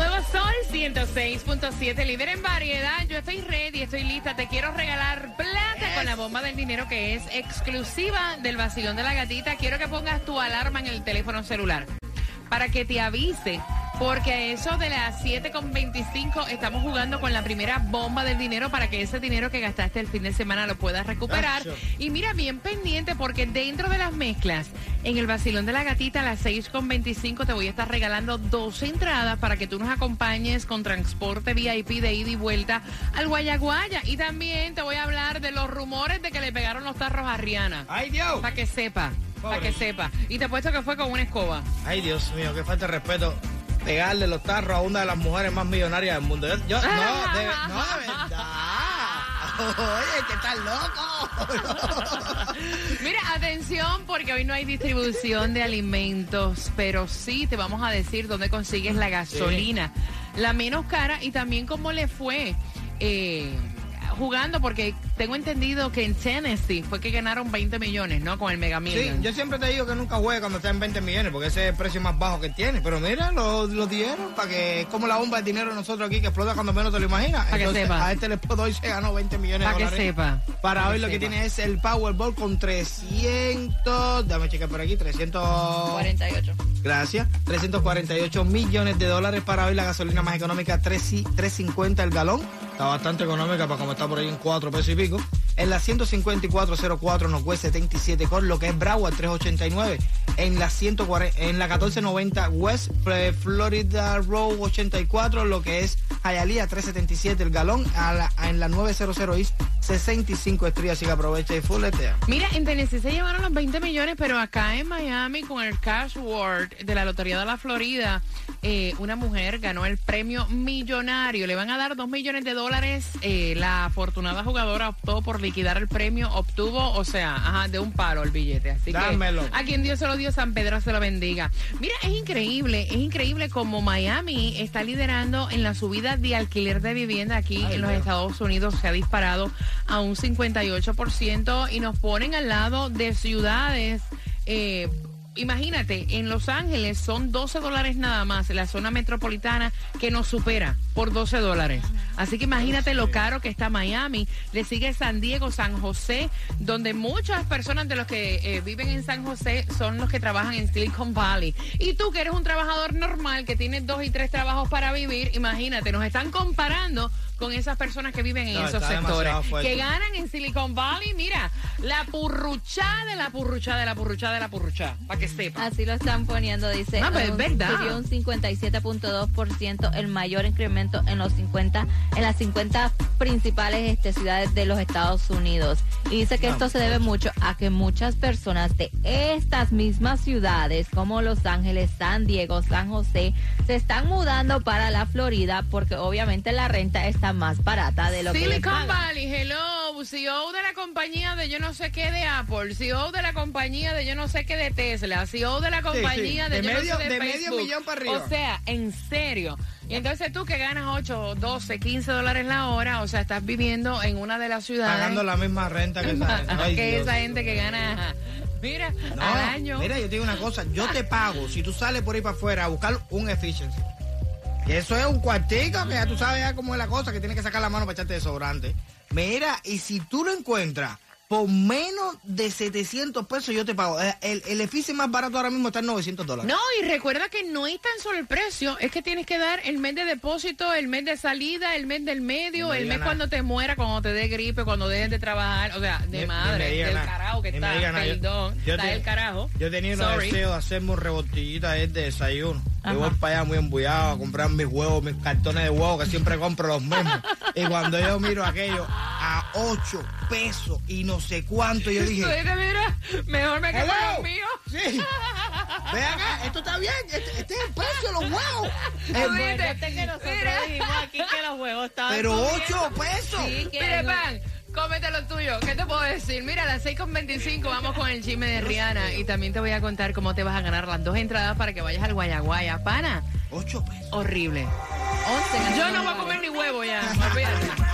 Nuevo Sol 106.7, líder en variedad. Yo estoy ready, estoy lista. Te quiero regalar plata con la bomba del dinero que es exclusiva del vacilón de la gatita. Quiero que pongas tu alarma en el teléfono celular para que te avise. Porque a eso de las 7.25 estamos jugando con la primera bomba del dinero para que ese dinero que gastaste el fin de semana lo puedas recuperar. Y mira, bien pendiente porque dentro de las mezclas, en el vacilón de la gatita a las 6.25 te voy a estar regalando dos entradas para que tú nos acompañes con transporte VIP de ida y vuelta al Guayaguaya. Y también te voy a hablar de los rumores de que le pegaron los tarros a Rihanna. ¡Ay, Dios! Para que sepa, para que sepa. Y te apuesto que fue con una escoba. ¡Ay, Dios mío! ¡Qué falta de respeto! Pegarle los tarros a una de las mujeres más millonarias del mundo. Yo, yo- no, de, no, de verdad. Oye, ¿qué tal loco? Mira, atención porque hoy no hay distribución de alimentos, pero sí te vamos a decir dónde consigues la gasolina, la menos cara y también cómo le fue eh, jugando, porque tengo entendido que en Tennessee fue que ganaron 20 millones, ¿no? Con el Mega Sí, yo siempre te digo que nunca juegue cuando está en 20 millones, porque ese es el precio más bajo que tiene. Pero mira, lo, lo dieron para que es como la bomba de dinero de nosotros aquí que explota cuando menos te lo imaginas. Pa' que Entonces, sepa. a este le hoy se ganó 20 millones Pa' de que dólares. sepa. Para Pa' hoy que lo que tiene es el Powerball con 300, déjame checar por aquí, 300... 48. Gracias. 348 millones de dólares para hoy. La gasolina más económica, 3 y- 3.50 el galón. Está bastante económica para como está por ahí en 4 pesos y pico. En la 154.04 nos cuesta 77 con lo que es Broward 389. En la 140, en la 1490 West Florida Road 84 lo que es Hialeah 377 el galón. En la 900 East 65 estrellas. Así que aprovecha y fuletea. Mira, en Tennessee se llevaron los 20 millones, pero acá en Miami con el Cash Award de la Lotería de la Florida, eh, una mujer ganó el premio millonario. Le van a dar 2 millones de dólares. Eh, la afortunada jugadora optó por liquidar el premio, obtuvo, o sea, ajá, de un palo el billete. Así Dámelo. que a quien Dios se lo dio, San Pedro se lo bendiga. Mira, es increíble, es increíble como Miami está liderando en la subida de alquiler de vivienda aquí Ay, en los. Estados Unidos. Se ha disparado a un 58% y nos ponen al lado de ciudades. eh, Imagínate, en Los Ángeles son 12 dólares nada más, la zona metropolitana que nos supera por 12 dólares. Así que imagínate lo caro que está Miami. Le sigue San Diego, San José, donde muchas personas de los que eh, viven en San José son los que trabajan en Silicon Valley. Y tú que eres un trabajador normal, que tienes dos y tres trabajos para vivir, imagínate, nos están comparando con esas personas que viven en No, esos sectores, que ganan en Silicon Valley. Mira, la purruchada de la purruchada de la purruchada de la purruchada, para que sepa. Así lo están poniendo, dice. No, pero es un- verdad. Subió un 57.2%, el mayor incremento en los 50, en las 50 principales este, ciudades de los Estados Unidos. Y dice que esto se debe mucho a que muchas personas de estas mismas ciudades, como Los Ángeles, San Diego, San José, se están mudando para la Florida porque obviamente la renta está más barata de lo que les Silicon pagan. Valley, hello, CEO de la compañía de yo no sé qué de Apple, CEO de la compañía de yo no sé qué de Tesla, CEO de la compañía sí. de, De yo medio- no sé de, de medio Facebook. millón para arriba. O sea, en serio. Y entonces tú que ganas 8, 12, 15 dólares la hora, o sea, estás viviendo en una de las ciudades Pagando la misma renta que esa gente. Ay, que Dios. esa gente que gana, mira, No, al año. Mira, yo te digo una cosa, yo te pago si tú sales por ahí para afuera a buscar un efficiency. Eso es un cuartico, que ya tú sabes ya cómo es la cosa, que tienes que sacar la mano para echarte desodorante. Mira, y si tú lo encuentras por menos de 700 pesos, yo te pago. Eh, El, el más barato ahora mismo está en 900 dólares. No, y recuerda que no es tan solo el precio, es que tienes que dar el mes de depósito, el mes de salida, el mes del medio, No me el mes nada. cuando te muera, cuando te dé gripe, cuando dejes de trabajar, o sea, de ni madre, del nada. carajo que Ni está. Yo- perdón, yo está te- el carajo. Yo los Sorry. deseos de hacerme un rebotillita de desayuno. Ajá. Yo voy para allá muy embullado a comprar mis huevos, mis cartones de huevos, que siempre compro los mismos. y cuando yo miro aquello a 8 pesos y no sé cuánto, yo dije... Dices, mira, mejor me quedo los míos. Sí. Ve acá, esto está bien. Este, este es el precio de los huevos. Acuérdate que nosotros Mira. dijimos aquí que los juegos estaban Pero subiendo. 8 pesos. Sí, que Lo tuyo. ¿Qué te puedo decir? Mira, a las 6.25 vamos con el chisme de Rihanna y también te voy a contar cómo te vas a ganar las dos entradas para que vayas al Guayaguaya. Pana, 8 pesos. horrible. 11 en el Yo no voy a comer ni huevo ya, olvídate.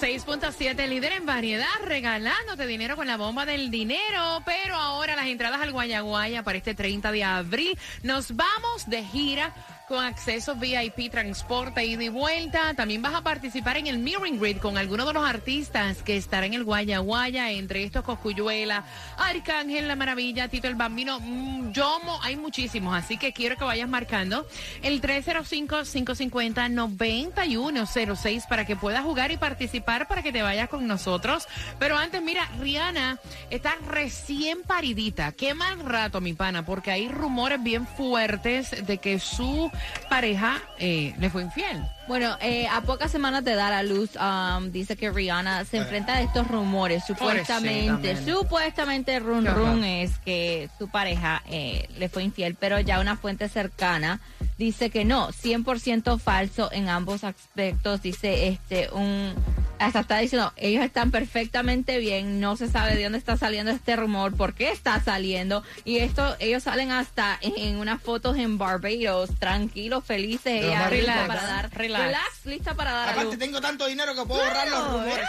106.7, líder en variedad, regalándote dinero con la bomba del dinero. Pero ahora las entradas al Guayaguaya para este 30 de abril. Nos vamos de gira con acceso VIP, transporte ida y vuelta. También vas a participar en el Mirroring Grid con algunos de los artistas que estarán en el Guayaguaya, entre estos Coscuyuela, Arcángel, La Maravilla, Tito el Bambino, mm, Yomo, hay muchísimos, así que quiero que vayas marcando el 305-550-9106 para que puedas jugar y participar para que te vayas con nosotros. Pero antes, mira, Rihanna está recién paridita. Qué mal rato, mi pana, porque hay rumores bien fuertes de que su pareja eh, le fue infiel. Bueno, eh, a pocas semanas de dar a luz, um, dice que Rihanna se enfrenta a estos rumores. Supuestamente, supuestamente run run es que su pareja eh, le fue infiel, pero ya una fuente cercana dice que no, 100% falso en ambos aspectos. Dice este un hasta está diciendo, ellos están perfectamente bien, no se sabe de dónde está saliendo este rumor, por qué está saliendo. Y esto, ellos salen hasta en, en unas fotos en Barbados, tranquilos, felices, ella más lista relax, para dar, relax. lista para dar a luz. Aparte, tengo tanto dinero que puedo ahorrar los rumores.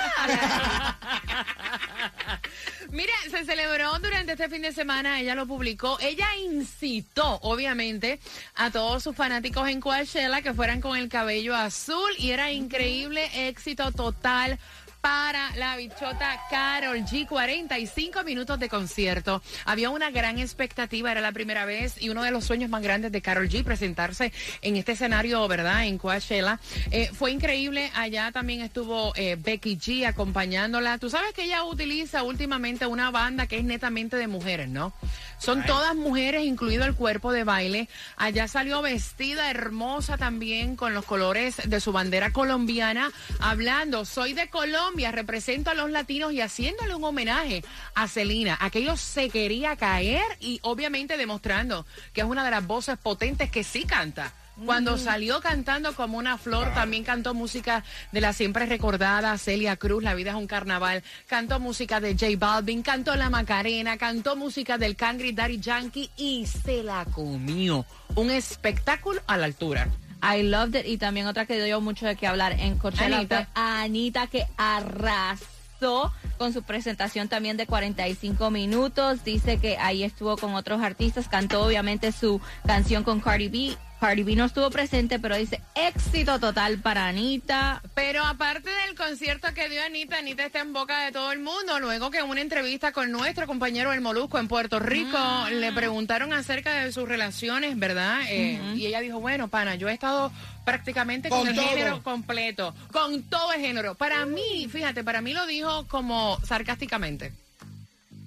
Mira, se celebró durante este fin de semana, ella lo publicó, ella incitó, obviamente, a todos sus fanáticos en Coachella que fueran con el cabello azul y era increíble éxito total mal para la bichota Carol G. 45 minutos de concierto. Había una gran expectativa, era la primera vez y uno de los sueños más grandes de Carol G. presentarse en este escenario, ¿verdad? En Coachella. Eh, fue increíble. Allá también estuvo eh, Becky G acompañándola. Tú sabes que ella utiliza últimamente una banda que es netamente de mujeres, ¿no? Son todas mujeres, incluido el cuerpo de baile. Allá salió vestida hermosa también con los colores de su bandera colombiana, hablando, soy de Colombia, represento a los latinos y haciéndole un homenaje a Celina. Aquello se quería caer y obviamente demostrando que es una de las voces potentes que sí canta. Cuando salió cantando como una flor, también cantó música de la siempre recordada Celia Cruz, La vida es un carnaval. Cantó música de J Balvin, cantó La Macarena, cantó música del Cangri Daddy Yankee y se la comió. Un espectáculo a la altura. I loved it. Y también otra que dio mucho de qué hablar en Coachella Anita. fue Anita que arrasó con su presentación también de 45 minutos. Dice que ahí estuvo con otros artistas, cantó obviamente su canción con Cardi B. Cardi B no estuvo presente, pero dice éxito total para Anita. Pero aparte del concierto que dio Anita, Anita está en boca de todo el mundo. Luego que en una entrevista con nuestro compañero El Molusco en Puerto Rico, le preguntaron acerca de sus relaciones, ¿verdad? Eh, Y ella dijo, bueno, pana, yo he estado prácticamente con, Con el todo. género completo, con todo el género. Para mí, fíjate, para mí lo dijo como sarcásticamente.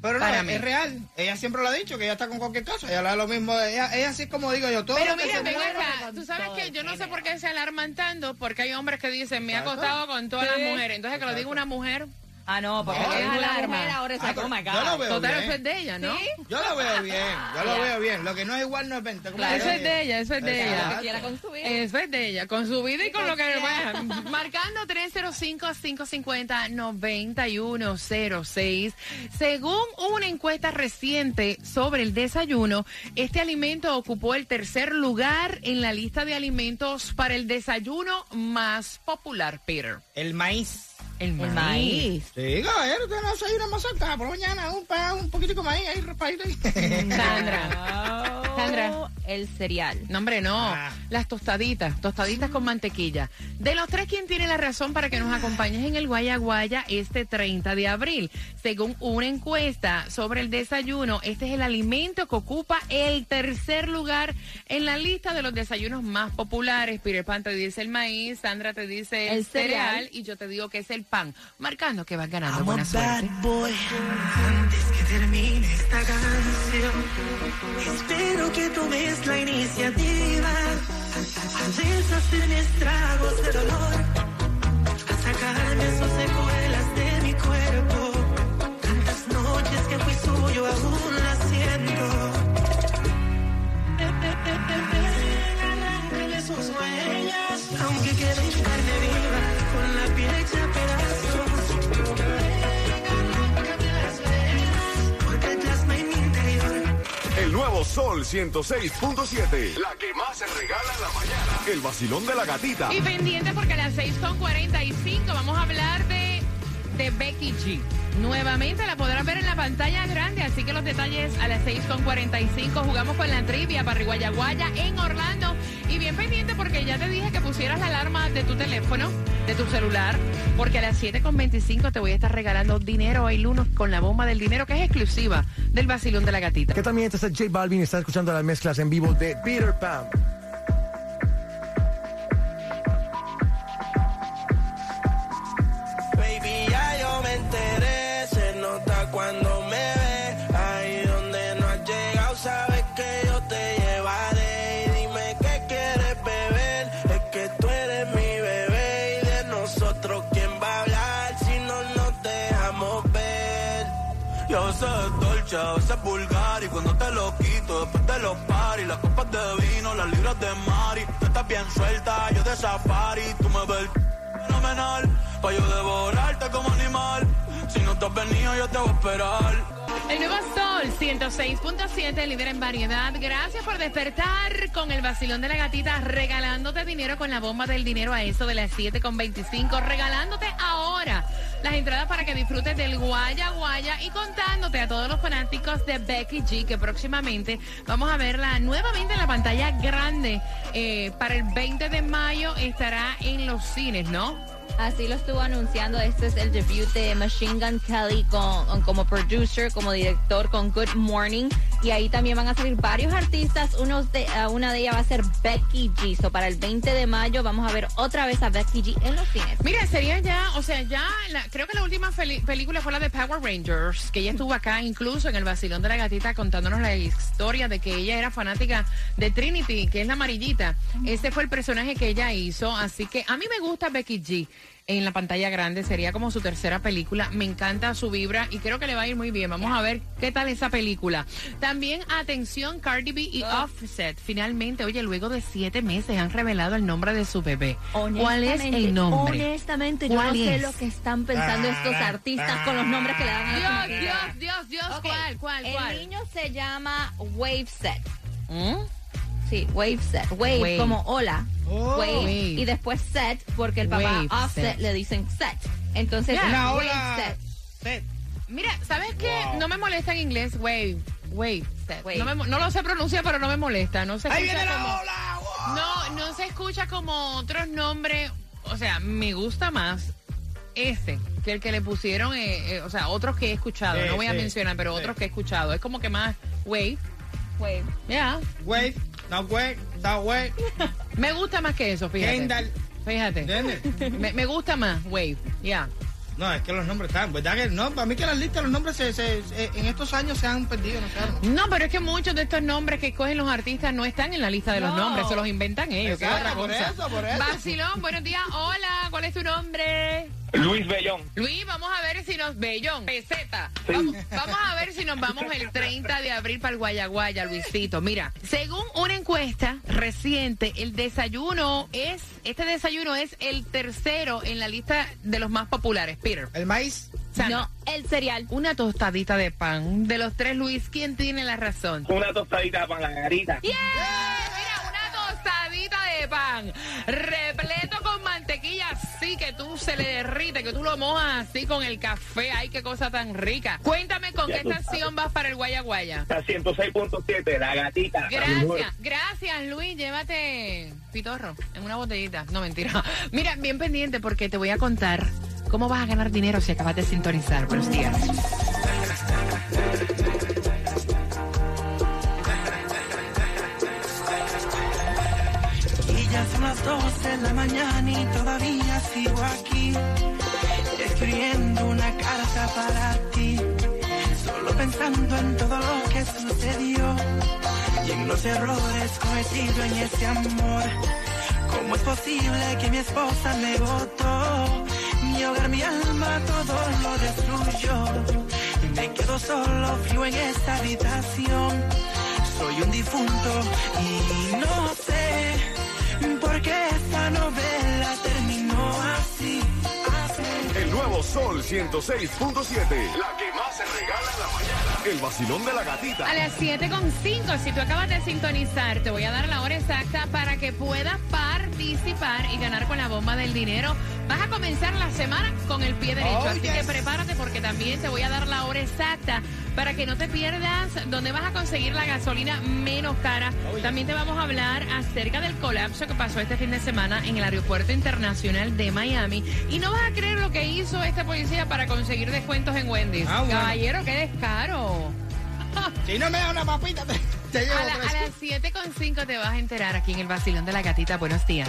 Pero no, Para es, mí. es real. Ella siempre lo ha dicho, que ella está con cualquier cosa. Ella le da lo mismo. Ella, ella así es como digo yo. Todo Pero lo mira, ven acá, tú sabes que yo no sé por qué se alarman tanto, porque hay hombres que dicen, me ha acostado con todas Sí. las mujeres. Entonces, que lo diga una mujer, Ah, no, porque No, es es la alarma. mujer ahora es Ah, oh my yo lo God. veo total, bien. eso es de ella, ¿no? ¿Sí? Yo lo veo bien, yo lo veo bien. Lo que no es igual no es 20. ¿cómo Claro, se eso es de ella, eso es de ella. Que quiera con su vida. Eso es de ella, con su vida y con lo que su vaya. Marcando 305-550-9106. Según una encuesta reciente sobre el desayuno, este alimento ocupó el tercer lugar en la lista de alimentos para el desayuno más popular, Peter. El maíz. El El maíz. Sí, caballero, usted no desayuna más acá por la mañana, un pan, un poquito de maíz ahí repartido ahí. Sandra. Sandra, el cereal. No, hombre, no. Ah. Las tostaditas, tostaditas con mantequilla. De los tres, ¿quién tiene la razón para que nos acompañes en el Guaya Guaya este 30 de abril? Según una encuesta sobre el desayuno, este es el alimento que ocupa el tercer lugar en la lista de los desayunos más populares. Peter Pan te dice el maíz, Sandra te dice el, El cereal. cereal y yo te digo que es el pan. Marcando que vas ganando. I'm Buena a suerte. bad boy. Antes que termine esta canción, espero que tomes la iniciativa a deshacerme estragos de dolor, a sacarme sus secuelas de mi cuerpo. Tantas noches que fui suyo aún la siento. Sol 106.7. La que más se regala en la mañana. El vacilón de la gatita. Y pendiente porque a las 6.45 vamos a hablar de, de Becky G. Nuevamente la podrás ver en la pantalla grande, así que los detalles a las 6.45 jugamos con la trivia para Guayaguaya en Orlando. Y bien pendiente porque ya te dije que pusieras la alarma de tu teléfono, de tu celular, porque a las 7.25 te voy a estar regalando dinero hoy lunes con la bomba del dinero que es exclusiva del vacilón de la gatita. Que también está J Balvin está escuchando las mezclas en vivo de Peter Pan. A veces vulgar y cuando te lo quito después de los paris, las copas de vino, las libras de Mari, tú estás bien suelta, yo de safari, tú me ves fenomenal, pa' yo devorarte como animal, El nuevo Sol 106.7, líder en variedad. Gracias por despertar con el vacilón de la gatita, regalándote dinero con la bomba del dinero a eso de las 7.25, regalándote ahora las entradas para que disfrutes del Guaya Guaya y contándote a todos los fanáticos de Becky G que próximamente vamos a verla nuevamente en la pantalla grande. Eh, para el 20 de mayo estará en los cines, ¿no? Así lo estuvo anunciando. Este es el debut de Machine Gun Kelly con, como producer, como director con Good Morning. Y ahí también van a salir varios artistas. Unos de, una de ellas va a ser Becky G. So, para el 20 de mayo vamos a ver otra vez a Becky G en los cines. Mira, sería ya, o sea, ya, la- creo que la última película fue la de Power Rangers, que ella estuvo acá incluso en el vacilón de la gatita contándonos la historia de que ella era fanática de Trinity, que es la amarillita. Ese fue el personaje que ella hizo, así que a mí me gusta Becky G. En la pantalla grande sería como su tercera película. Me encanta su vibra y creo que le va a ir muy bien. Vamos a ver qué tal esa película. También, atención, Cardi B y Offset. Finalmente, oye, luego de siete meses han revelado el nombre de su bebé. ¿Cuál es el nombre? Honestamente, yo no ¿Cuál sé es? lo que están pensando estos artistas con los nombres que le dan a Dios, Dios. Dios, Dios, Ok, ¿cuál, cuál, El cuál? niño se llama Waveset. ¿Mm? Sí, Waveset. Wave, Wave. como hola. Oh. Wave. Wave. Y después set, porque el papá offset le dicen set. Entonces, Ya. es Una Waveset. ola. set. Mira, ¿sabes qué? No me molesta en inglés, wave, wave, set. Wave. No, me no lo sé pronunciar, pero no me molesta. No se Ahí escucha viene la como, ola. wow. no, no se escucha como otros nombres. O sea, me gusta más ese que el que le pusieron, eh, eh, o sea, otros que he escuchado. Sí, no voy a mencionar, pero sí. otros que he escuchado. Es como que más wave. Wave. Ya. Wave, Me gusta más que eso, fíjate. Kendall. Fíjate. Me, me gusta más wave. Ya. No, es que los nombres están, ¿verdad? Que no, para mí que las listas, los nombres se, se- se- en estos años se han perdido, no sé. No, pero es que muchos de estos nombres que escogen los artistas no están en la lista de los No. nombres, se los inventan ellos. Exacto, por cosa. eso, por eso. Vacilón, buenos días. Hola, ¿cuál es tu nombre? Luis Bellón. Luis, vamos a ver si nos... Bellón, peseta. Vamos, vamos a ver si nos vamos el 30 de abril para el Guayaguaya, Luisito. Mira, según una encuesta reciente, el desayuno es... Este desayuno es el tercero en la lista de los más populares. Peter. El maíz, No, el cereal. Una tostadita de pan. De los tres, Luis, ¿quién tiene la razón? Una tostadita para la garita. ¡Yeah! Mira, una tostadita de pan repleto se le derrite, que tú lo mojas así con el café. Ay, qué cosa tan rica. Cuéntame con Ya qué estación vas para el Guayaguaya. La 106.7, la gatita. Gracias, gracias Luis, llévate pitorro en una botellita. No, mentira. Mira, bien pendiente porque te voy a contar cómo vas a ganar dinero si acabas de sintonizar. Buenos días. 12 de la mañana y todavía sigo aquí, escribiendo una carta para ti, solo pensando en todo lo que sucedió y en los errores cometidos en ese amor. ¿Cómo es posible que mi esposa me votó? Mi hogar, mi alma, todo lo destruyó. Me quedo solo, frío en esta habitación. Soy un difunto y no sé por qué esta novela terminó así. así. El nuevo Sol 106.7. La que más se regala en la mañana. El vacilón de la gatita. A las 7.5, si tú acabas de sintonizar, te voy a dar la hora exacta para que puedas participar y ganar con la bomba del dinero. Vas a comenzar la semana con el pie derecho, Oh, así que prepárate porque también te voy a dar la hora exacta para que no te pierdas dónde vas a conseguir la gasolina menos cara. También te vamos a hablar acerca del colapso que pasó este fin de semana en el Aeropuerto Internacional de Miami. Y no vas a creer lo que hizo este policía para conseguir descuentos en Wendy's. Ah, bueno. Caballero, qué descaro. Si no me da una papita, te, te llevo A, la- a las 7.5 te vas a enterar aquí en el Vacilón de la Gatita. Buenos días.